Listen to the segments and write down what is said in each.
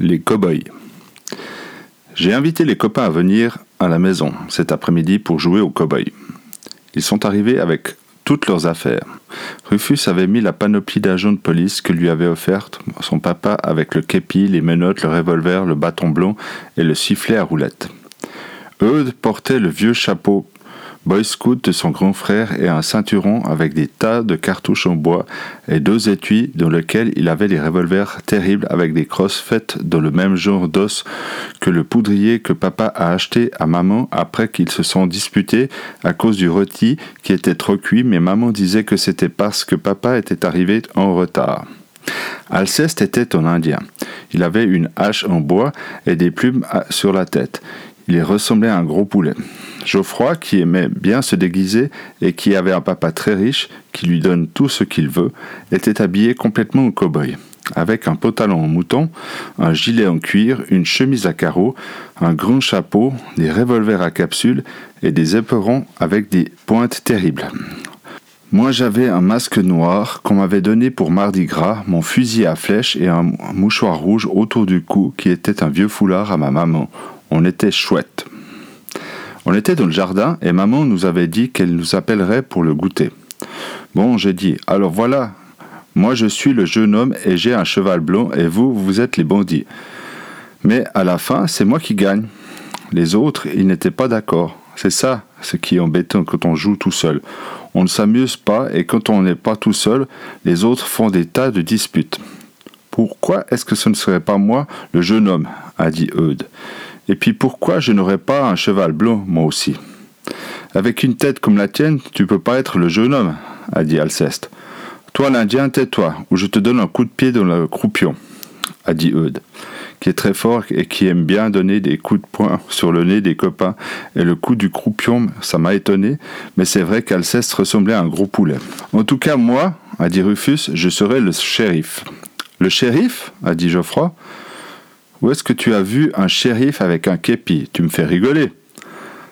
Les cow-boys. J'ai invité les copains à venir à la maison cet après-midi pour jouer aux cow-boys. Ils sont arrivés avec toutes leurs affaires. Rufus avait mis la panoplie d'agents de police que lui avait offerte son papa avec le képi, les menottes, le revolver, le bâton blond et le sifflet à roulette. Eudes portait le vieux chapeau Boy Scout de son grand frère et un ceinturon avec des tas de cartouches en bois et deux étuis dans lesquels il avait des revolvers terribles avec des crosses faites dans le même genre d'os que le poudrier que papa a acheté à maman après qu'ils se sont disputés à cause du rôti qui était trop cuit, mais maman disait que c'était parce que papa était arrivé en retard. Alceste était un Indien. Il avait une hache en bois et des plumes sur la tête. Il ressemblait à un gros poulet. Geoffroy, qui aimait bien se déguiser et qui avait un papa très riche qui lui donne tout ce qu'il veut, était habillé complètement en cow-boy, avec un pantalon en mouton, un gilet en cuir, une chemise à carreaux, un grand chapeau, des revolvers à capsule et des éperons avec des pointes terribles. Moi j'avais un masque noir qu'on m'avait donné pour Mardi Gras, mon fusil à flèche et un mouchoir rouge autour du cou qui était un vieux foulard à ma maman. On était chouette. On était dans le jardin et maman nous avait dit qu'elle nous appellerait pour le goûter. Bon, j'ai dit, alors voilà, moi je suis le jeune homme et j'ai un cheval blond et vous, vous êtes les bandits. Mais à la fin, c'est moi qui gagne. Les autres, ils n'étaient pas d'accord. C'est ça, ce qui est embêtant quand on joue tout seul. On ne s'amuse pas et quand on n'est pas tout seul, les autres font des tas de disputes. Pourquoi est-ce que ce ne serait pas moi le jeune homme? a dit Eudes. Et puis pourquoi je n'aurais pas un cheval blond, moi aussi? Avec une tête comme la tienne, tu peux pas être le jeune homme, a dit Alceste. Toi, l'Indien, tais-toi, ou je te donne un coup de pied dans le croupion, a dit Eudes, qui est très fort et qui aime bien donner des coups de poing sur le nez des copains. Et le coup du croupion, ça m'a étonné, mais c'est vrai qu'Alceste ressemblait à un gros poulet. En tout cas, moi, a dit Rufus, je serai le shérif. Le shérif a dit Geoffroy. Où est-ce que tu as vu un shérif avec un képi? Tu me fais rigoler.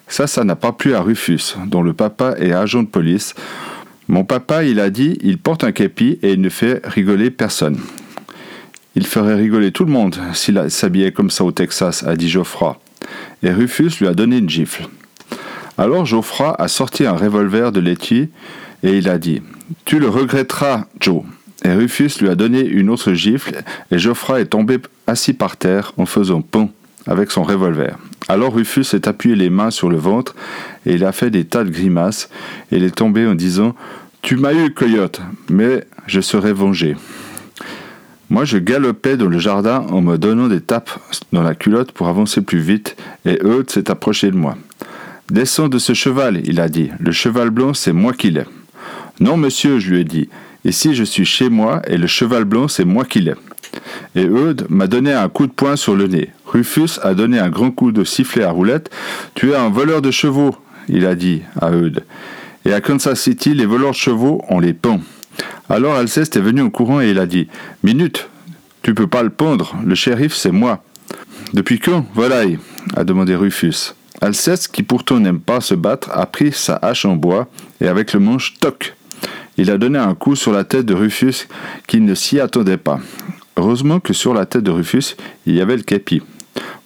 Ça, ça n'a pas plu à Rufus, dont le papa est agent de police. Mon papa, il a dit, il porte un képi et il ne fait rigoler personne. Il ferait rigoler tout le monde s'il s'habillait comme ça au Texas, a dit Geoffroy. Et Rufus lui a donné une gifle. Alors Geoffroy a sorti un revolver de l'étui et il a dit Tu le regretteras, Joe. Et Rufus lui a donné une autre gifle, et Geoffroy est tombé assis par terre en faisant pont avec son revolver. Alors Rufus s'est appuyé les mains sur le ventre, et il a fait des tas de grimaces, et il est tombé en disant Tu m'as eu, coyote, mais je serai vengé. Moi, je galopais dans le jardin en me donnant des tapes dans la culotte pour avancer plus vite, et Eudes s'est approché de moi. Descends de ce cheval, il a dit. Le cheval blanc, c'est moi qui l'ai. Non, monsieur, je lui ai dit. Ici, je suis chez moi et le cheval blanc, c'est moi qui l'ai. Et Eudes m'a donné un coup de poing sur le nez. Rufus a donné un grand coup de sifflet à roulette. Tu es un voleur de chevaux, il a dit à Eudes. Et à Kansas City, les voleurs de chevaux, on les pend. Alors Alceste est venu en courant et il a dit Minute, tu peux pas le pendre, le shérif, c'est moi. Depuis quand, volaille? a demandé Rufus. Alceste, qui pourtant n'aime pas se battre, a pris sa hache en bois et avec le manche, toc, il a donné un coup sur la tête de Rufus qui ne s'y attendait pas. Heureusement que sur la tête de Rufus, il y avait le képi.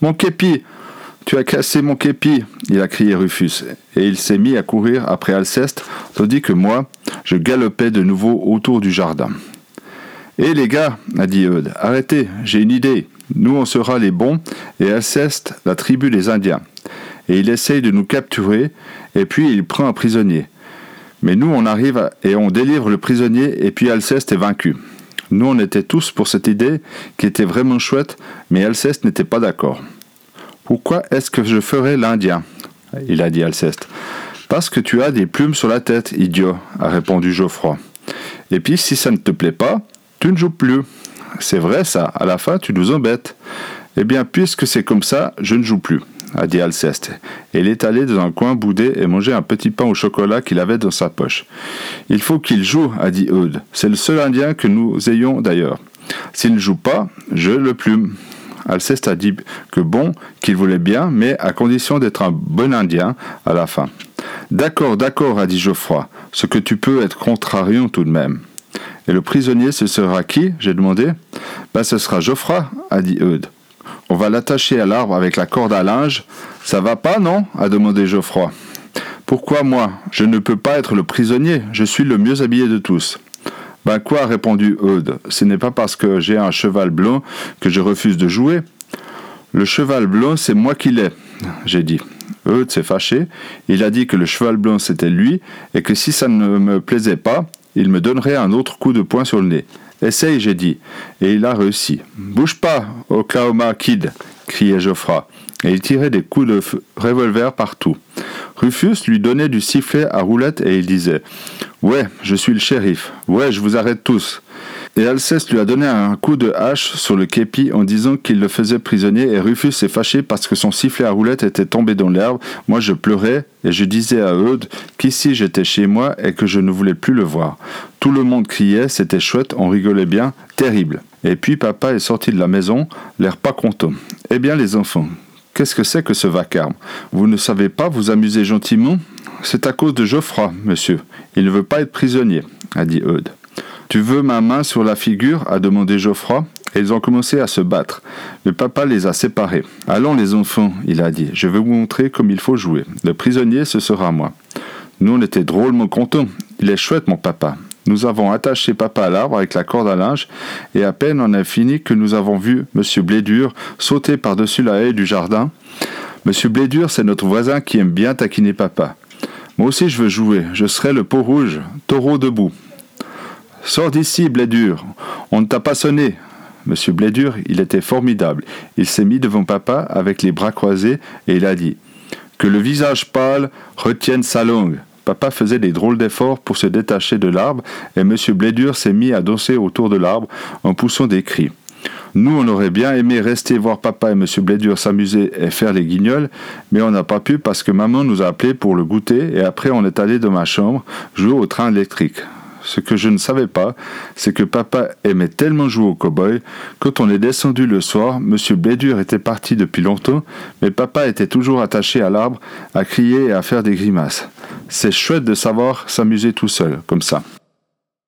Mon képi Tu as cassé mon képi il a crié Rufus, et il s'est mis à courir après Alceste, tandis que moi, je galopais de nouveau autour du jardin. Hé les gars, a dit Eudes, arrêtez, j'ai une idée. Nous on sera les bons, et Alceste la tribu des Indiens. Et il essaye de nous capturer, et puis il prend un prisonnier. Mais nous, on arrive et on délivre le prisonnier et puis Alceste est vaincu. Nous, on était tous pour cette idée qui était vraiment chouette, mais Alceste n'était pas d'accord. Pourquoi est-ce que je ferais l'Indien Il a dit Alceste. Parce que tu as des plumes sur la tête, idiot, a répondu Geoffroy. Et puis, si ça ne te plaît pas, tu ne joues plus. C'est vrai ça, à la fin, tu nous embêtes. Eh bien, puisque c'est comme ça, je ne joue plus a dit Alceste, et il est allé dans un coin bouder et manger un petit pain au chocolat qu'il avait dans sa poche. Il faut qu'il joue, a dit Eudes. C'est le seul Indien que nous ayons d'ailleurs. S'il ne joue pas, je le plume. Alceste a dit que bon, qu'il voulait bien, mais à condition d'être un bon Indien à la fin. D'accord, d'accord, a dit Geoffroy, ce que tu peux être contrariant tout de même. Et le prisonnier, ce sera qui? J'ai demandé. Ben, ce sera Geoffroy, a dit Eudes. On va l'attacher à l'arbre avec la corde à linge. Ça va pas, non? a demandé Geoffroy. Pourquoi moi? Je ne peux pas être le prisonnier, je suis le mieux habillé de tous. Ben quoi, a répondu Eudes, ce n'est pas parce que j'ai un cheval blanc que je refuse de jouer. Le cheval blanc, c'est moi qui l'ai, j'ai dit. Eudes s'est fâché, il a dit que le cheval blanc c'était lui, et que si ça ne me plaisait pas, il me donnerait un autre coup de poing sur le nez. Essaye, j'ai dit, et il a réussi. Bouge pas, Oklahoma Kid, criait Geoffroy, et il tirait des coups de revolver partout. Rufus lui donnait du sifflet à roulette et il disait Ouais, je suis le shérif. Ouais, je vous arrête tous. Et Alceste lui a donné un coup de hache sur le képi en disant qu'il le faisait prisonnier et Rufus s'est fâché parce que son sifflet à roulette était tombé dans l'herbe. Moi je pleurais et je disais à Eudes qu'ici j'étais chez moi et que je ne voulais plus le voir. Tout le monde criait, c'était chouette, on rigolait bien, terrible. Et puis papa est sorti de la maison, l'air pas content. Eh bien les enfants, Qu'est-ce que c'est que ce vacarme? Vous ne savez pas vous amuser gentiment? C'est à cause de Geoffroy, monsieur. Il ne veut pas être prisonnier, a dit Eudes. Tu veux ma main sur la figure a demandé Geoffroy, et ils ont commencé à se battre. Le papa les a séparés. Allons les enfants, il a dit, je vais vous montrer comme il faut jouer. Le prisonnier, ce sera moi. Nous, on était drôlement contents. Il est chouette, mon papa. Nous avons attaché papa à l'arbre avec la corde à linge, et à peine on a fini que nous avons vu M. Blédur sauter par-dessus la haie du jardin. M. Blédur, c'est notre voisin qui aime bien taquiner papa. Moi aussi je veux jouer, je serai le peau rouge, taureau debout. Sors d'ici, Blédur, on ne t'a pas sonné. Monsieur Blédur, il était formidable. Il s'est mis devant papa avec les bras croisés et il a dit Que le visage pâle retienne sa langue. Papa faisait des drôles d'efforts pour se détacher de l'arbre, et M. Blédur s'est mis à danser autour de l'arbre en poussant des cris. Nous, on aurait bien aimé rester voir papa et M. Blédur s'amuser et faire les guignols, mais on n'a pas pu parce que maman nous a appelés pour le goûter et après on est allé dans ma chambre jouer au train électrique. Ce que je ne savais pas, c'est que papa aimait tellement jouer au cow-boy. Quand on est descendu le soir, M. Blédur était parti depuis longtemps, mais papa était toujours attaché à l'arbre, à crier et à faire des grimaces. C'est chouette de savoir s'amuser tout seul, comme ça.